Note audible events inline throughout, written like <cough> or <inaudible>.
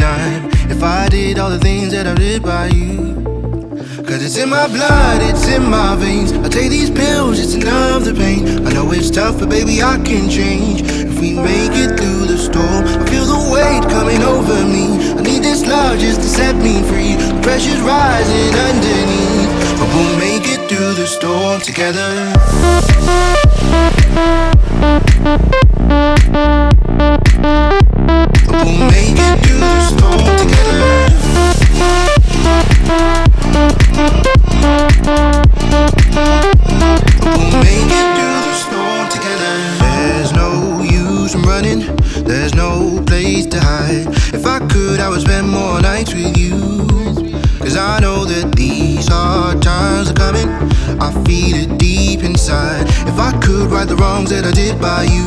Dime. If I did all the things that I did by you. Cause it's in my blood, it's in my veins. I take these pills just to numb the pain. I know it's tough, but baby, I can change. If we make it through the storm, I feel the weight coming over me. I need this love just to set me free. The pressure's rising underneath. But we'll make it through the storm together. We'll make the storm together. We'll make it through the storm together. There's no use in running, there's no place to hide. If I could, I would spend more nights with you. Cause I know that these hard times are coming. I feel it deep inside. If I could right the wrongs that I did by you.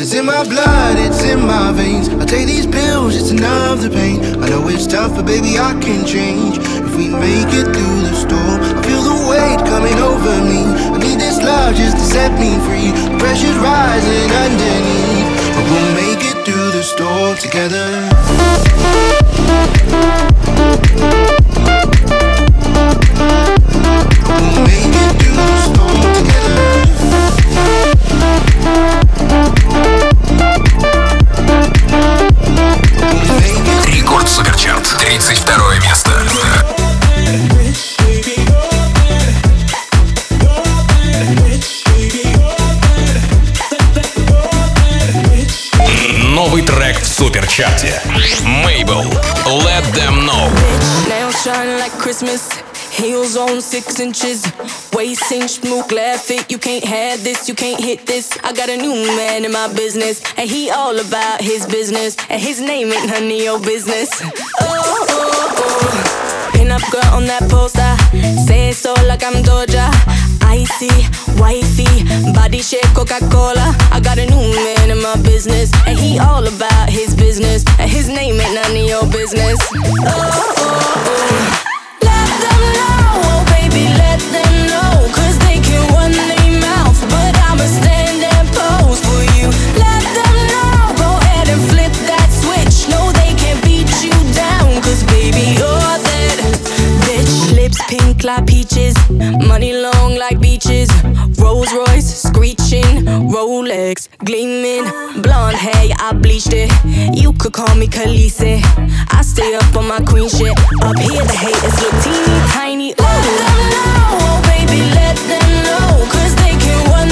It's in my blood, it's in my veins. I take these pills to numb the pain. I know it's tough, but baby, I can change. If we make it through the storm, I feel the weight coming over me. I need this love just to set me free. The pressure's rising underneath. But we'll make it through the storm together. Heels on six inches. Waist inch, smooth, glad fit. You can't have this, you can't hit this. I got a new man in my business. And he all about his business. And his name ain't none of your business. <laughs> Oh, oh, oh. Pin up girl on that poster. Say so like I'm Doja. Icy, wifey, body shape Coca-Cola. I got a new man in my business. And he all about his business. And his name ain't none of your business. Oh, oh, oh. Let them know, baby, let them pink like peaches, money long like beaches. Rolls Royce screeching, Rolex gleaming. Blonde hair, I bleached it. You could call me Khaleesi. I stay up on my queen shit. Up here, the haters look teeny tiny. Let them know, oh baby, let them know. Cause they can run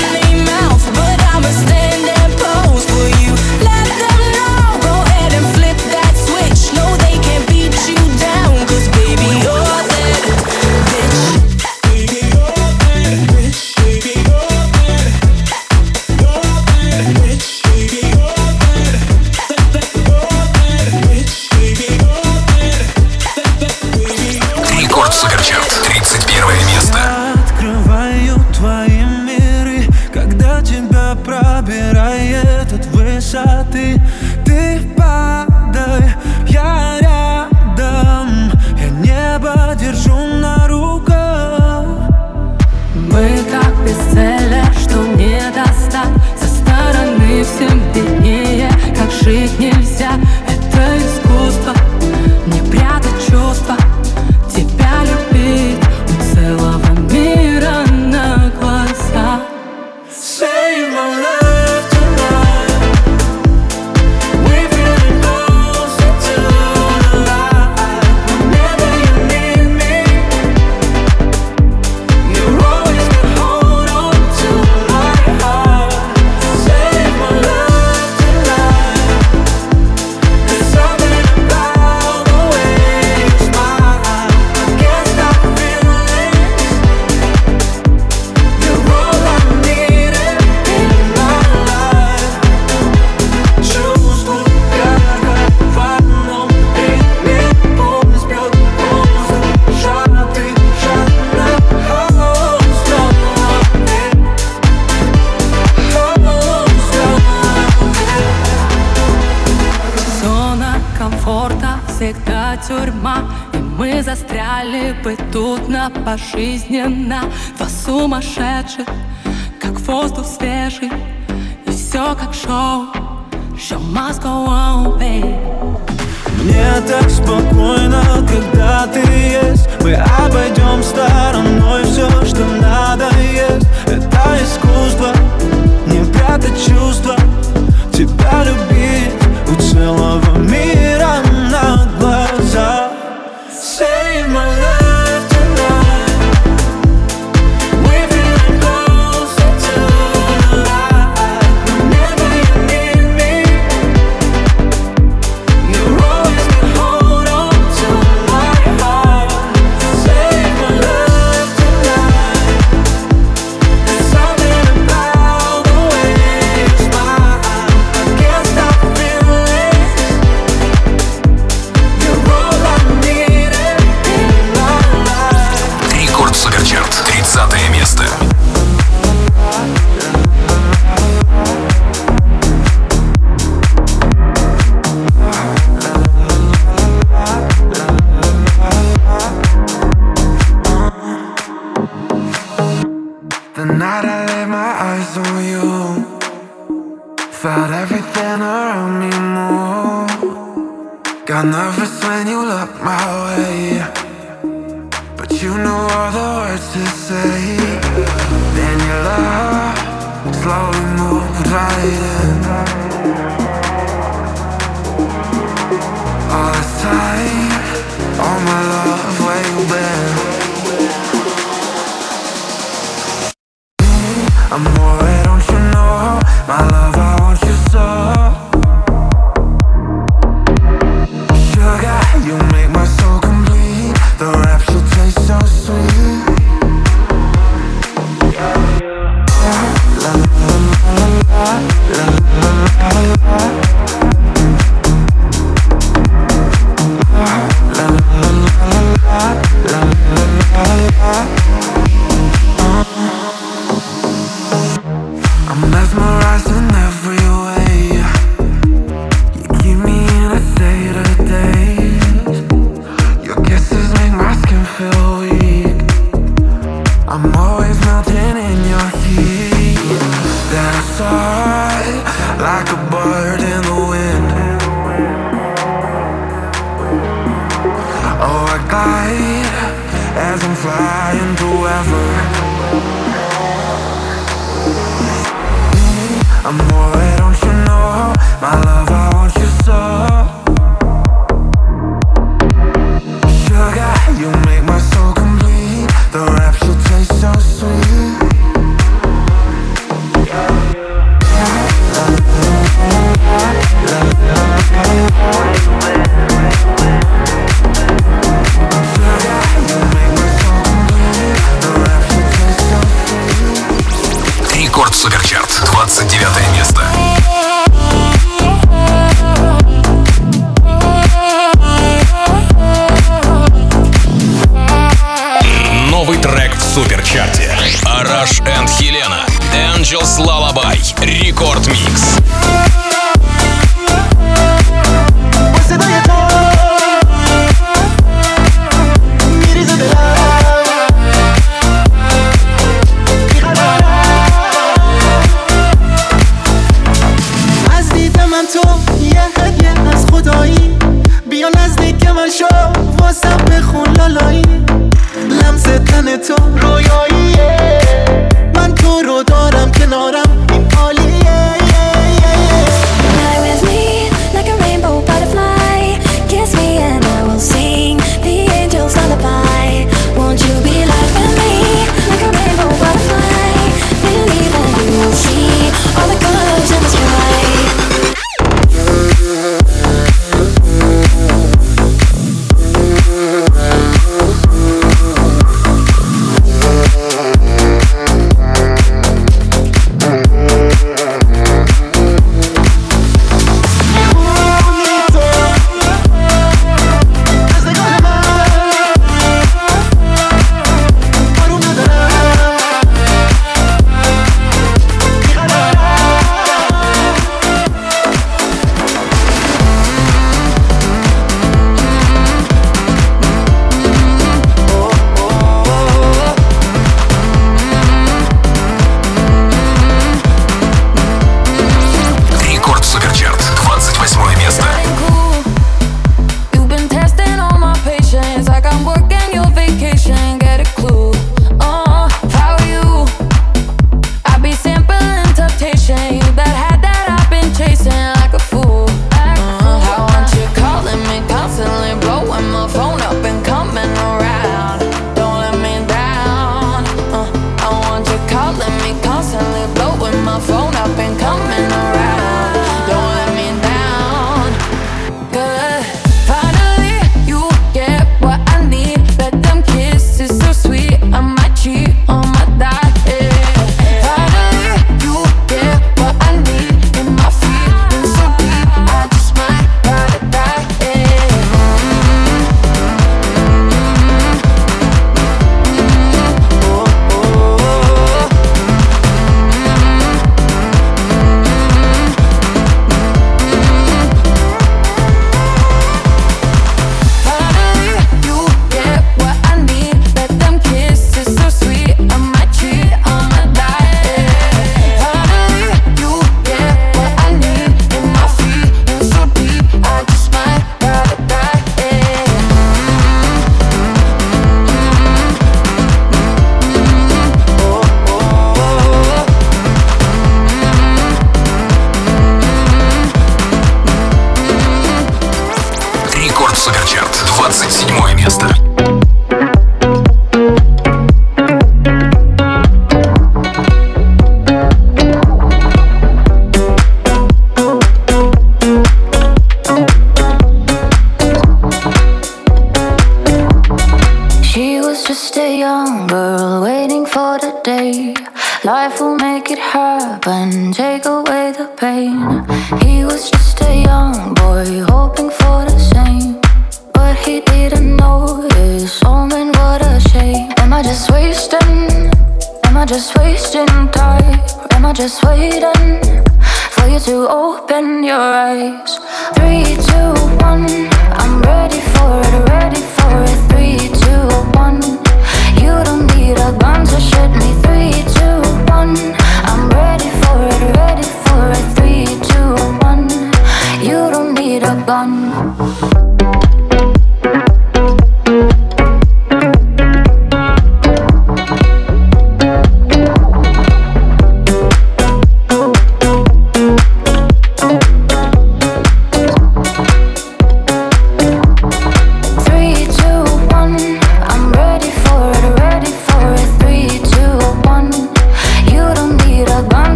обожизненно Два сумасшедших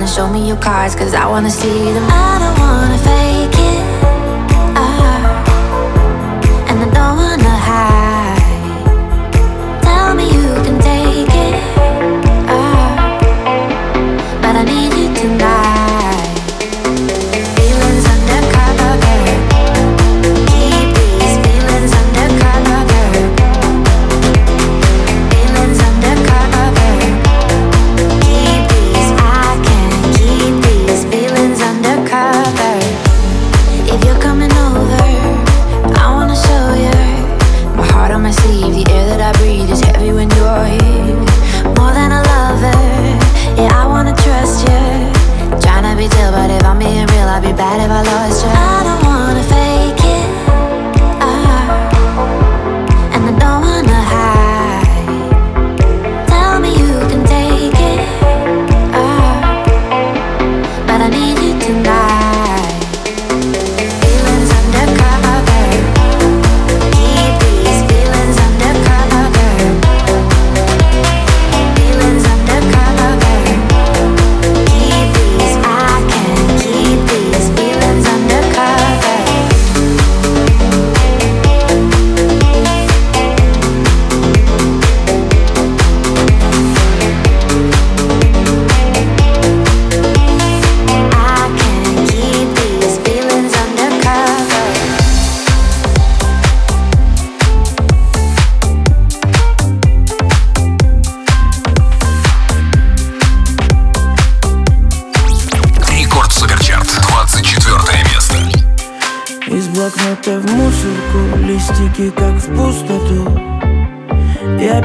and show me your cards, cause I wanna see them. I don't wanna fade.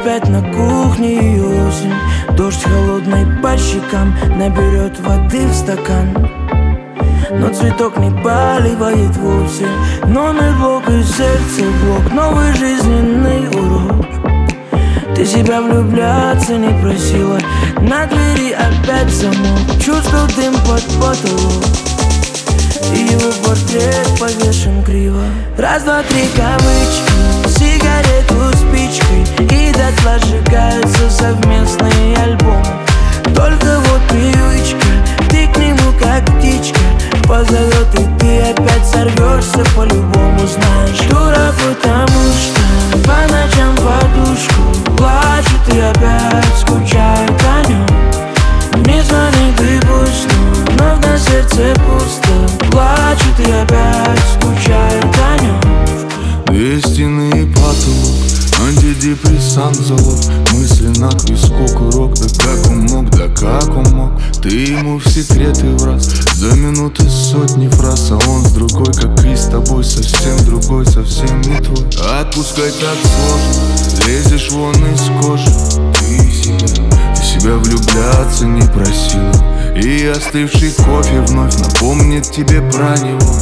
Опять на кухне осень. Дождь холодный по щекам Наберет воды в стакан. Но цветок не поливает вовсе Номер блок и сердце блок. Новый жизненный урок. Ты себя влюбляться не просила На двери опять замок. Чувствую дым под потолок. И его портрет повешен криво. Раз, два, три кавычки Сигарету спичкой И дотла сжигаются совместные альбомы Только вот привычка Ты к нему как птичка. Позовет И ты опять сорвешься по-любому Знаешь, дура, потому что По ночам подушку плачет И опять скучает о нем Не звони, ты пусть, но на сердце пусто. Плачет и опять скучает о нем Две стены и потолок Антидепрессант залог Мысленно к виску курок Да как он мог, да как он мог? Ты ему в секреты в раз За минуты сотни фраз А он с другой, как и с тобой Совсем другой, совсем не твой. Отпускай так сложно Лезешь вон из кожи. Ты себя, ты себя влюбляться не просила И остывший кофе вновь напомнит тебе про него.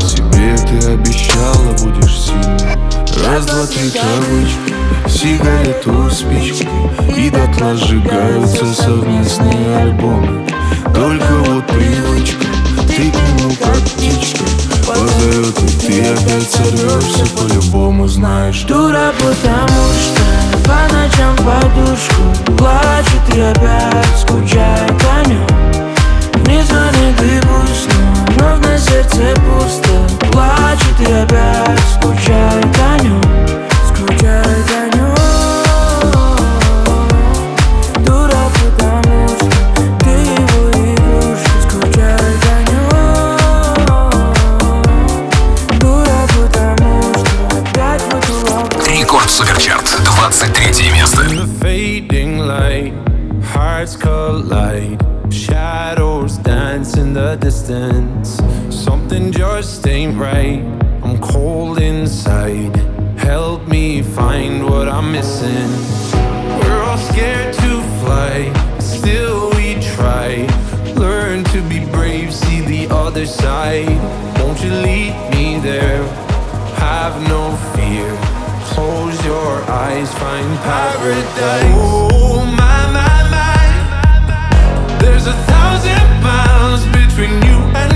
Себе ты обещала, будешь сильной. Раз, два, три кавычки Сигарету спички. И дотла сжигаются совместные альбомы. Только вот привычка Ты к нему как птичка. Позовет и ты опять сорвешься По-любому знаешь. Дура, потому что По ночам подушку. Плачет и опять скучает о нем Не звони, ты пусть, но вновь на сердце пусто. Плачет и опять скучает о нем distance. Something just ain't right. I'm cold inside. Help me find what I'm missing. We're all scared to fly, still we try. Learn to be brave, see the other side. Won't you lead me there? Have no fear. Close your eyes, find paradise. Oh my my my. There's a thousand miles between you and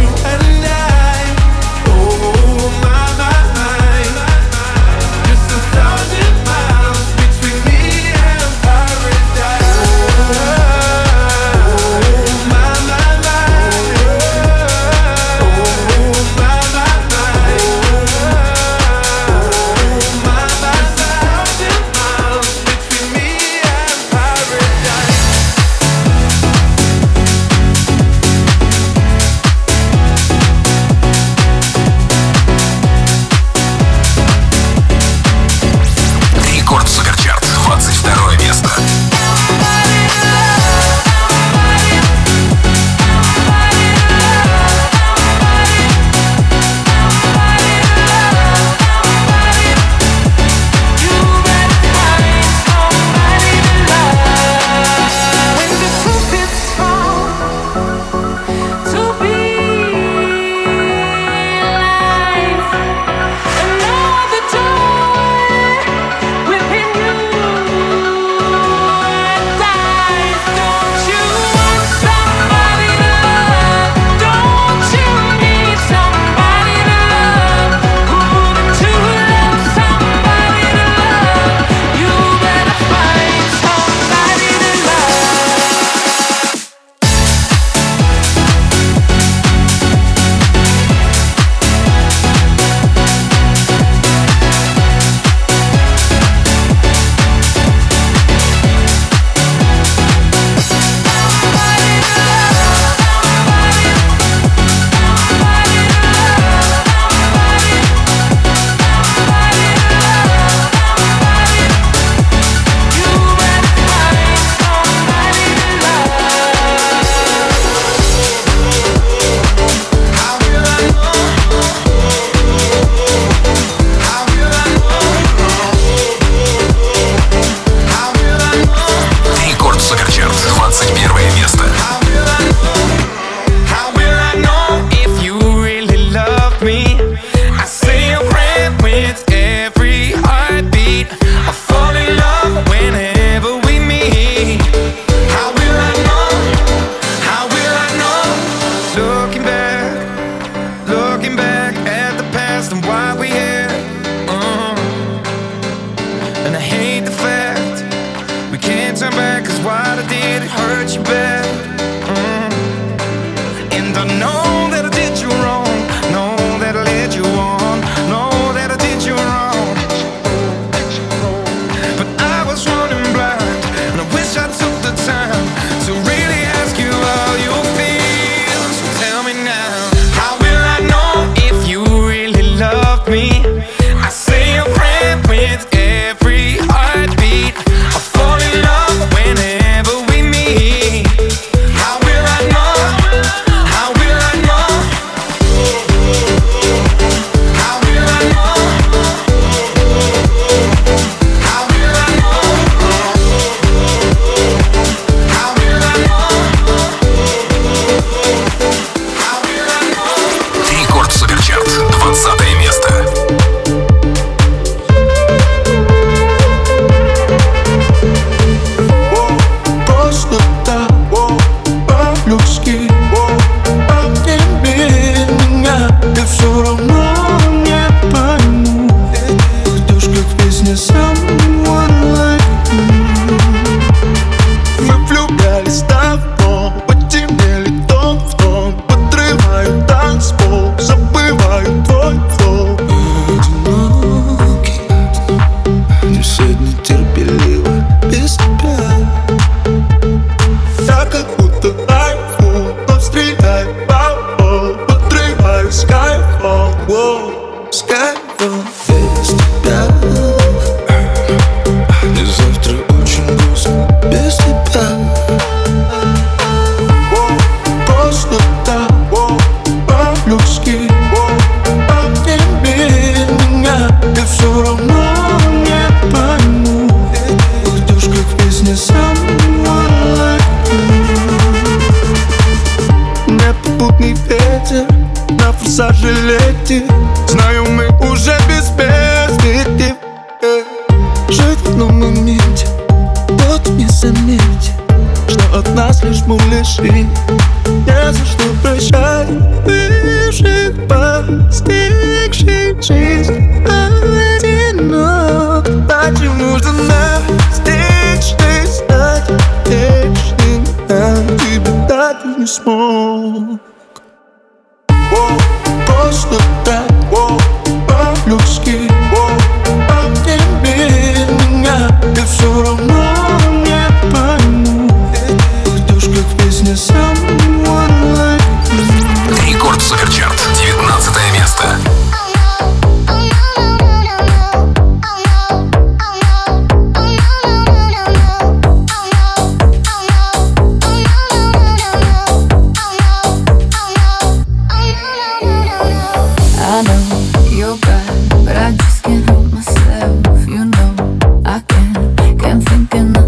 thinking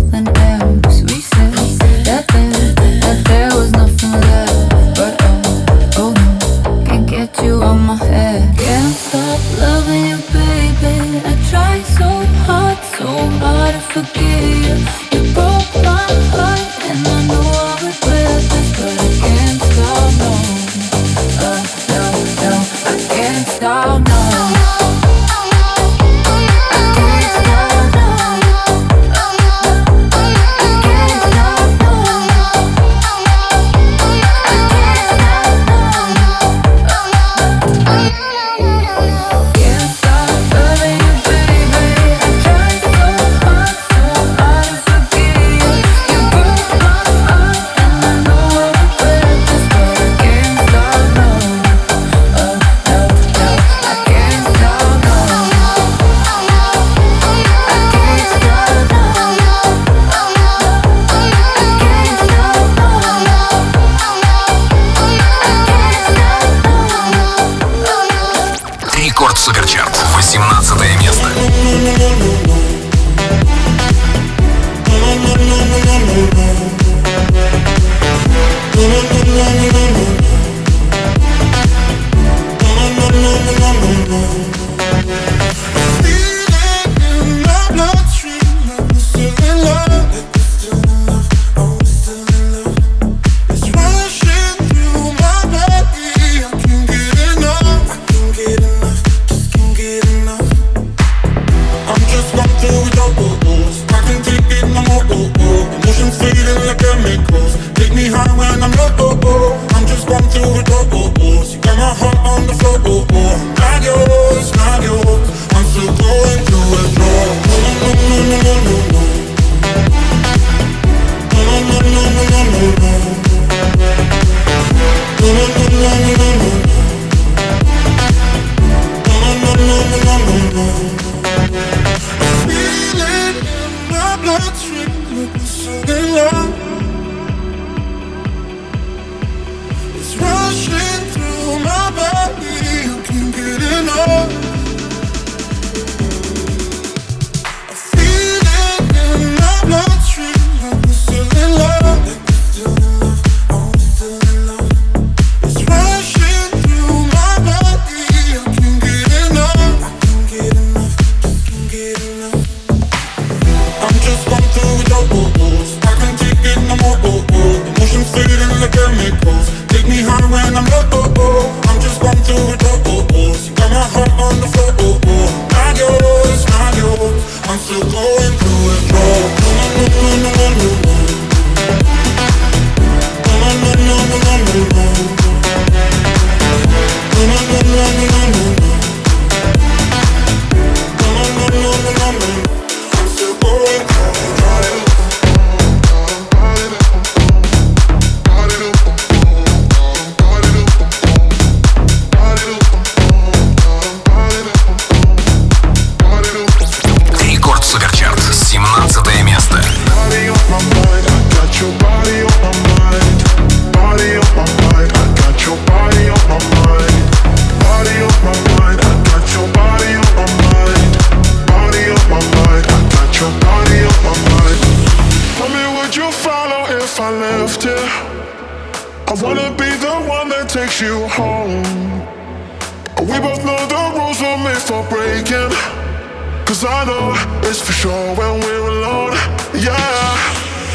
I it's for sure when we're alone. Yeah,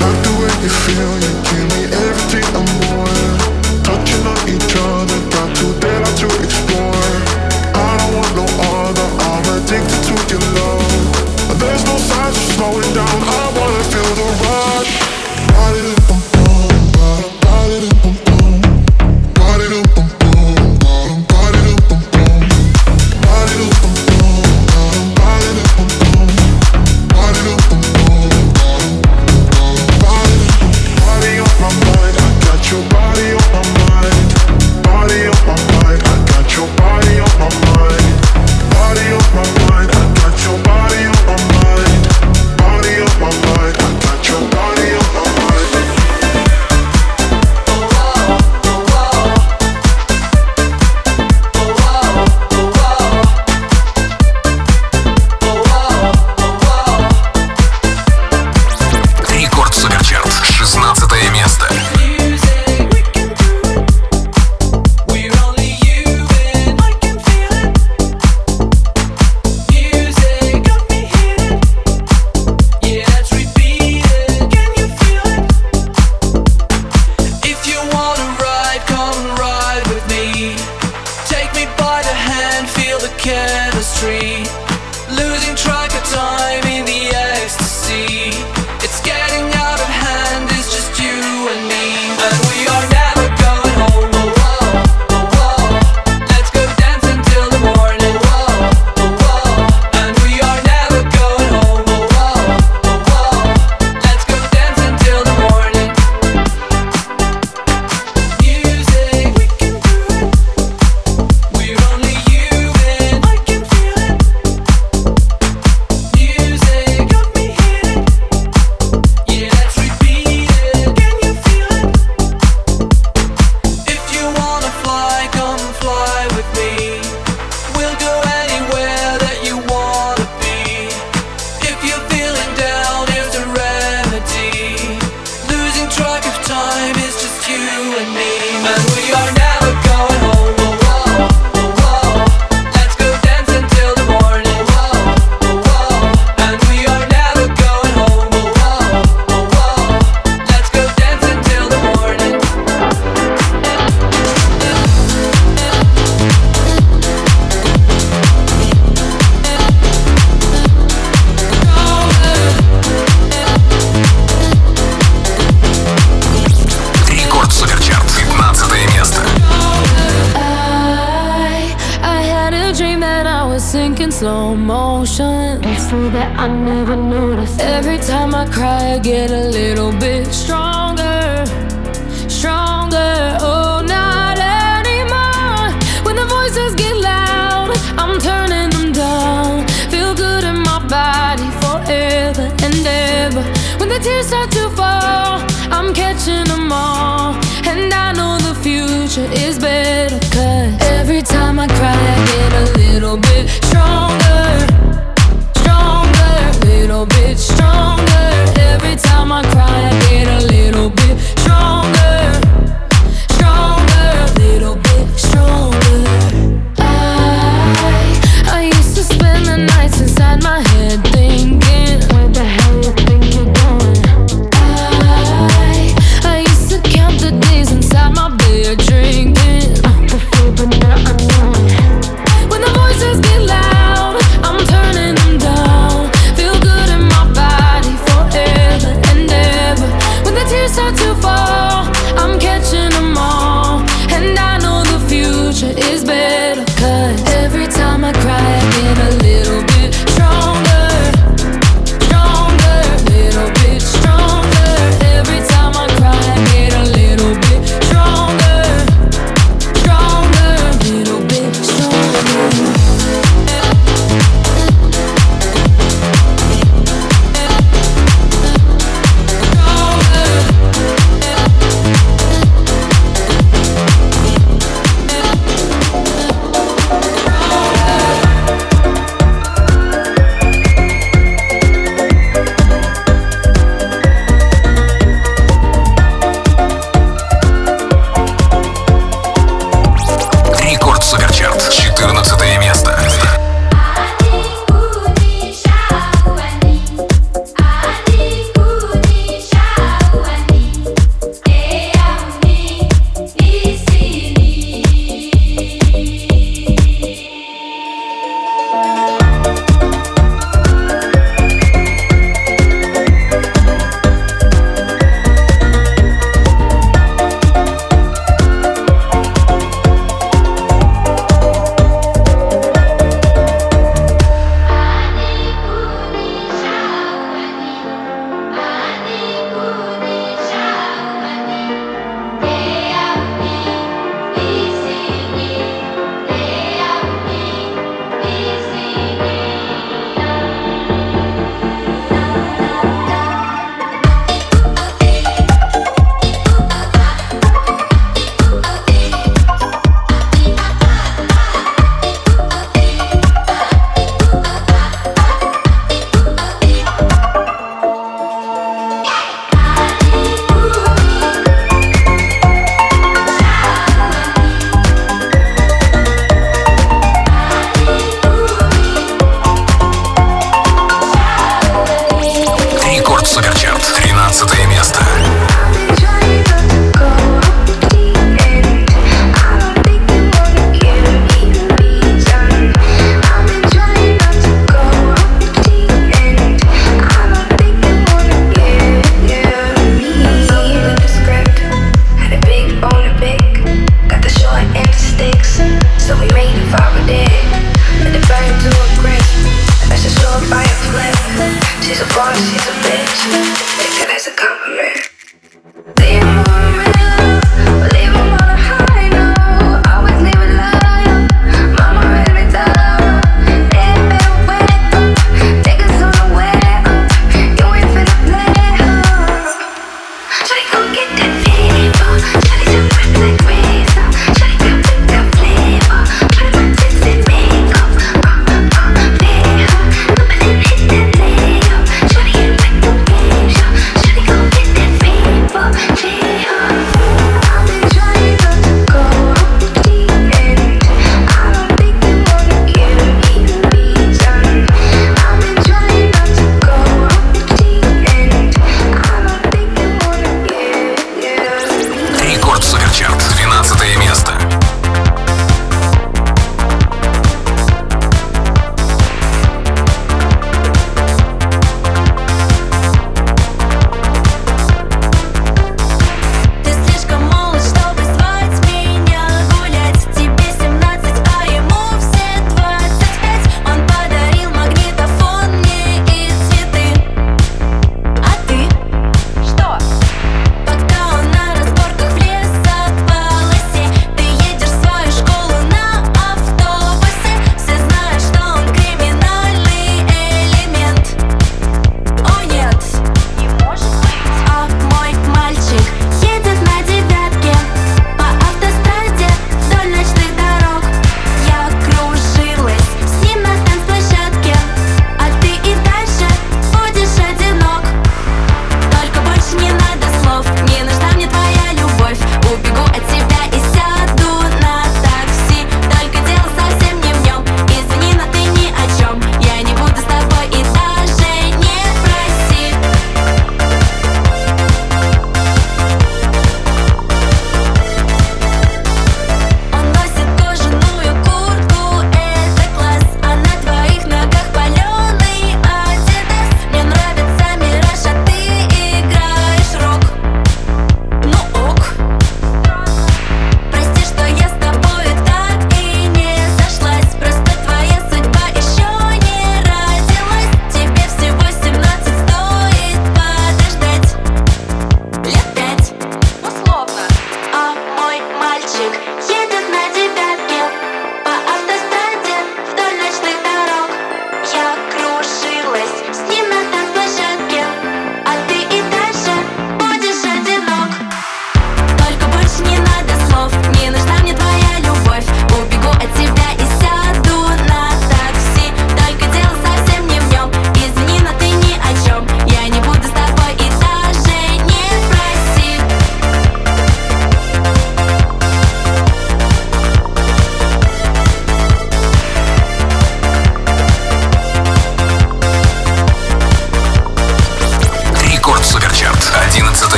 not the way you feel, you can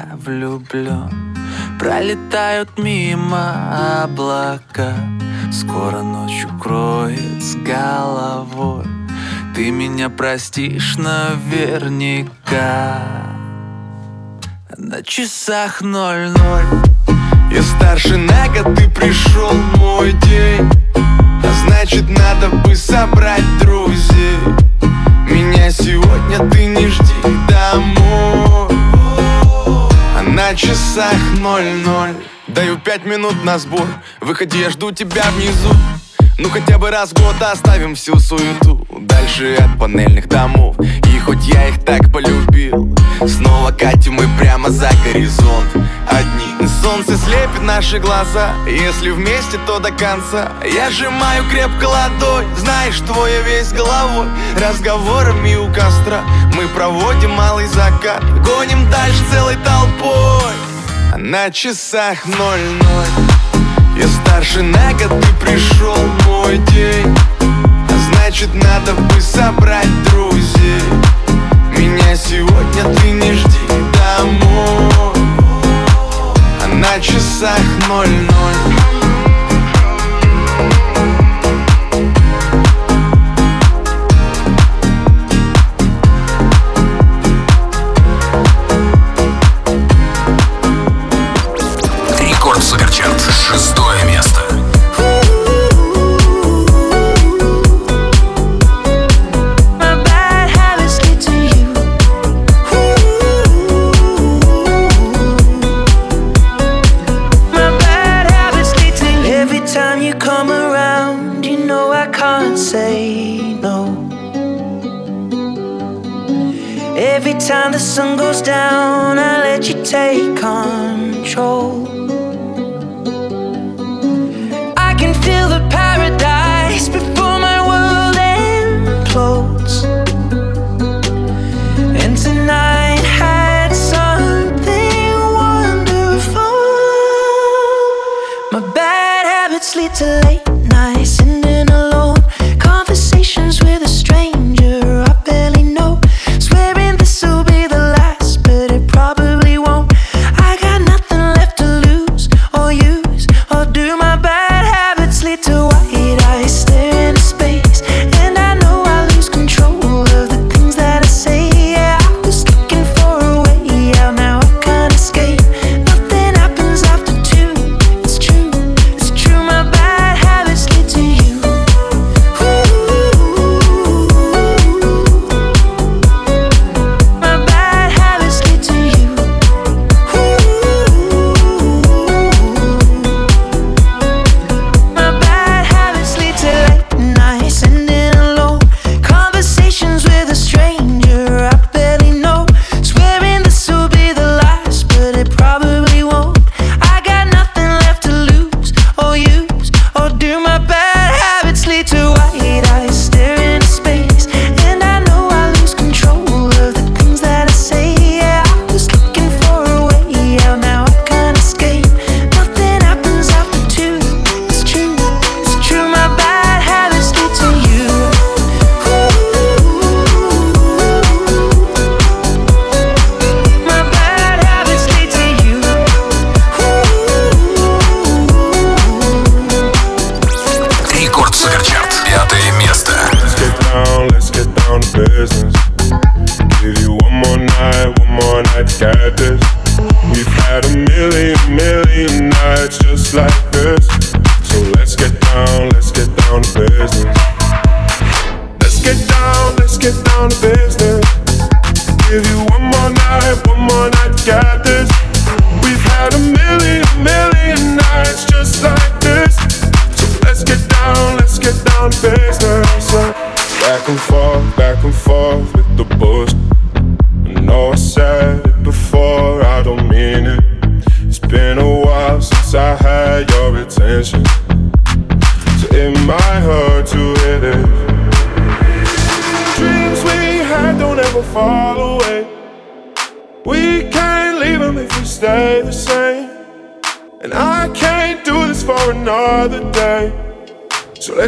я влюблен Пролетают мимо облака Скоро ночь укроет с головой. Ты меня простишь наверняка. На часах ноль-ноль. Я старше на год, ты пришел мой день. А значит надо бы собрать друзей. Меня сегодня ты не жди домой на часах ноль-ноль. Даю пять минут на сбор. Выходи, я жду тебя внизу. Ну хотя бы раз в год оставим всю суету. Дальше от панельных домов. И хоть я их так полюбил Снова катим мы прямо за горизонт. Одни Солнце слепит наши глаза. Если вместе, то до конца. Я сжимаю крепко ладонь. Знаешь, твоя весь головой. Разговорами у костра Мы проводим малый закат. Гоним дальше целой толпой. На часах ноль-ноль. Я старше на год, ты пришел мой день. Значит надо бы собрать друзей Меня сегодня ты не жди домой. А на часах ноль-ноль down, I let you take on. more night, one more night, get this. We've had a million, million nights just like this. So let's get down, let's get down to business. Let's get down, let's get down to business.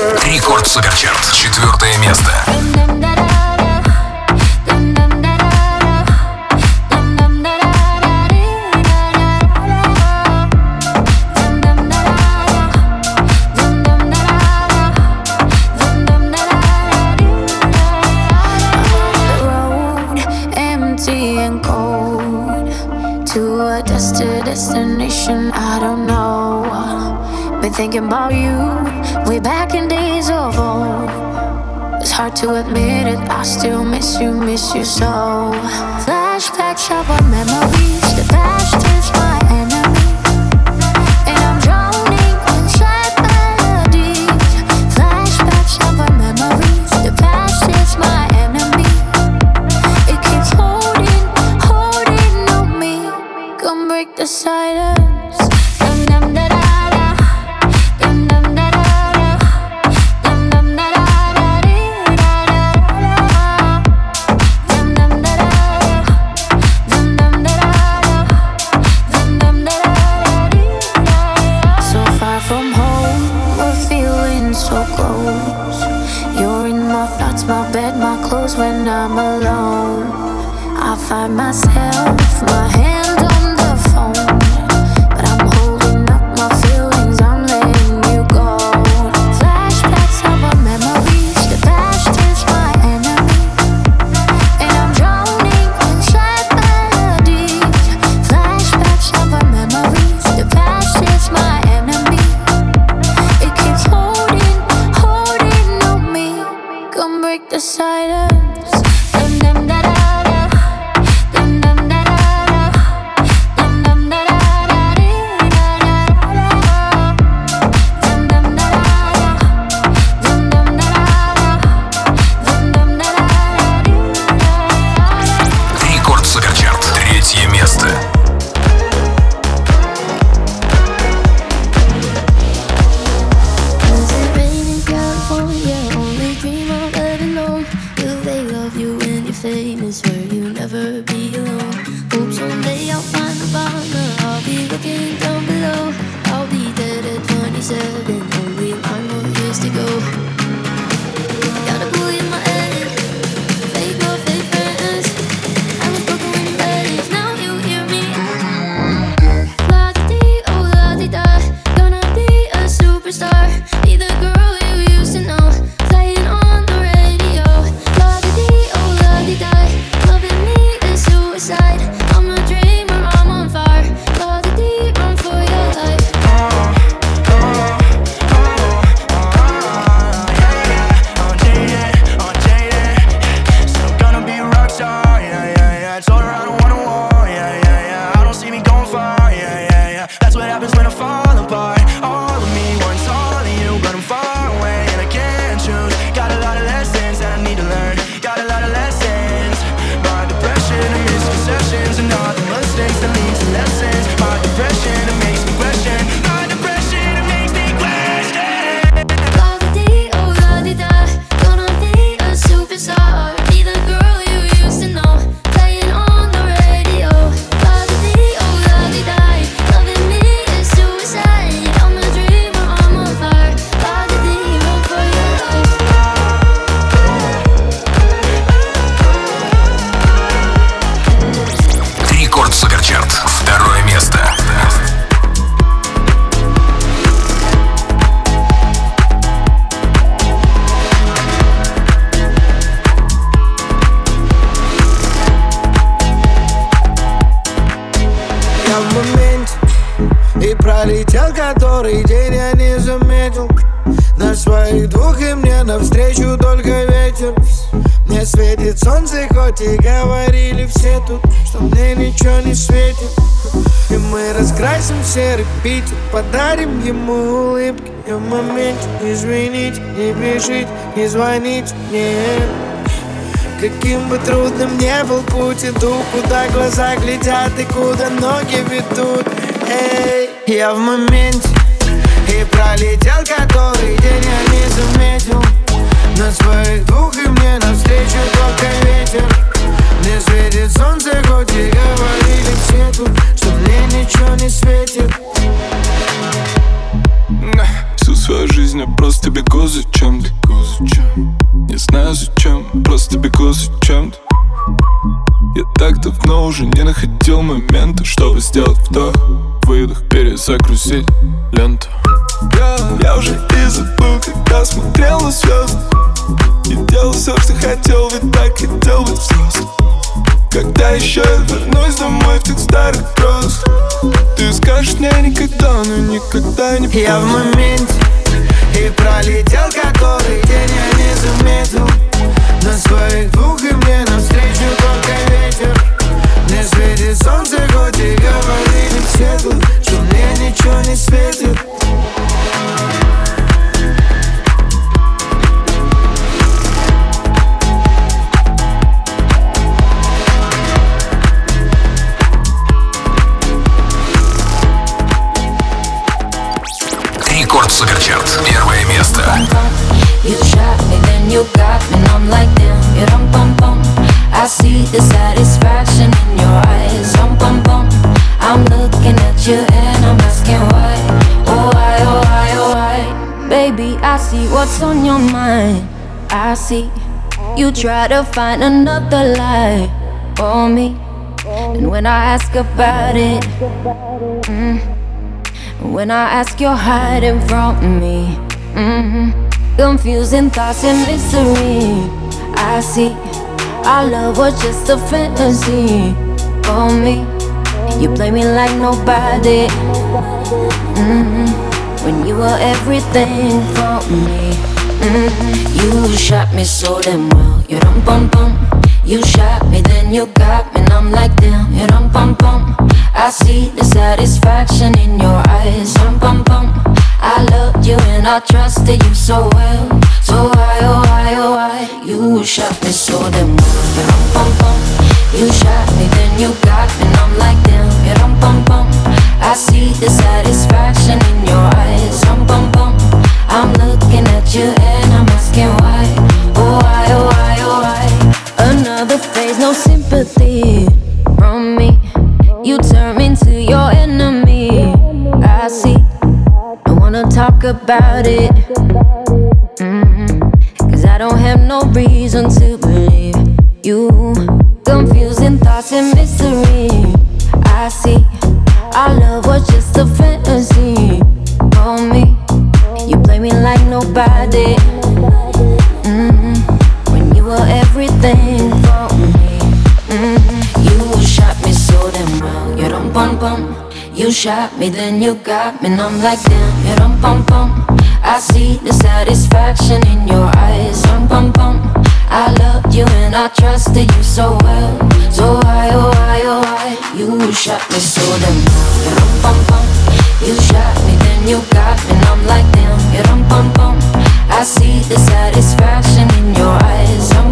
Рекорд Суперчарт. Четвертое место. thinking about you hard to admit it. I still miss you, miss you so. Flashbacks of our memories, the past. go. Улыбки И в моменте извините, не бежите, не звоните мне. Каким бы трудным не был путь, иду Куда глаза глядят и куда ноги ведут. Эй, я в моменте И пролетел который день, я не заметил. На своих двух и мне навстречу только ветер. Мне светит солнце, хоть и говорили все тут Что мне ничего не светит свою жизнь я просто бегу за чем-то. Не знаю зачем, просто бегу за чем-то. Я так давно уже не находил момента Чтобы сделать вдох, выдох, перезагрузить ленту. Я, я уже и забыл, когда смотрел на звезды. И делал все, что хотел, ведь так хотел быть взрослым. Когда еще я вернусь домой в тех старых грозах Ты скажешь мне никогда, но никогда не помню Я в моменте И пролетел который день, я не заметил На своих двух и мне навстречу только ветер. Мне светит солнце, хоть и говорили все тут Что мне ничего не светит you got me, and I'm like damn, you dum bum bum. I see the satisfaction in your eyes, um bum bum. I'm looking at you and I'm asking why, oh why, oh why, oh why. Baby, I see what's on your mind. I see you try to find another lie for me, and when I ask about it. Mm, when I ask, you're hiding from me. hmm Confusing thoughts and mystery. I see our love was just a fantasy for me. You play me like nobody. hmm When you were everything for me. hmm You shot me so damn well. You dum bum bum. You shot me, then you got me, and I'm like damn. You dum bum bum. I see the satisfaction in your eyes. Bum bum bum. I loved you and I trusted you so well. So why, oh why, oh why? You shot me so damn well. Dum bum bum. You shot me, then you got me, and I'm like damn. Dum bum bum. I see the satisfaction in your eyes. Bum bum bum. I'm looking at you and I'm asking why. Oh why, oh why, oh why? Another phase, no sympathy from me. You turn me talk about it. Mm-hmm. Cause I don't have no reason to believe you. Confusing thoughts and mystery. I see. Our love was just a fantasy for me. You play me like nobody. Mm-hmm. When you were everything for me. Mm-hmm. You shot me so damn well. You don't bum bum. You shot me, then you got me, and I'm like damn, yeah, dum pum pum. I see the satisfaction in your eyes, dum pum pum. I loved you and I trusted you so well, so why oh why oh why you shot me so damn, yeah, dum pum pum. You shot me, then you got me, and I'm like damn, yeah, dum pum pum. I see the satisfaction in your eyes, dum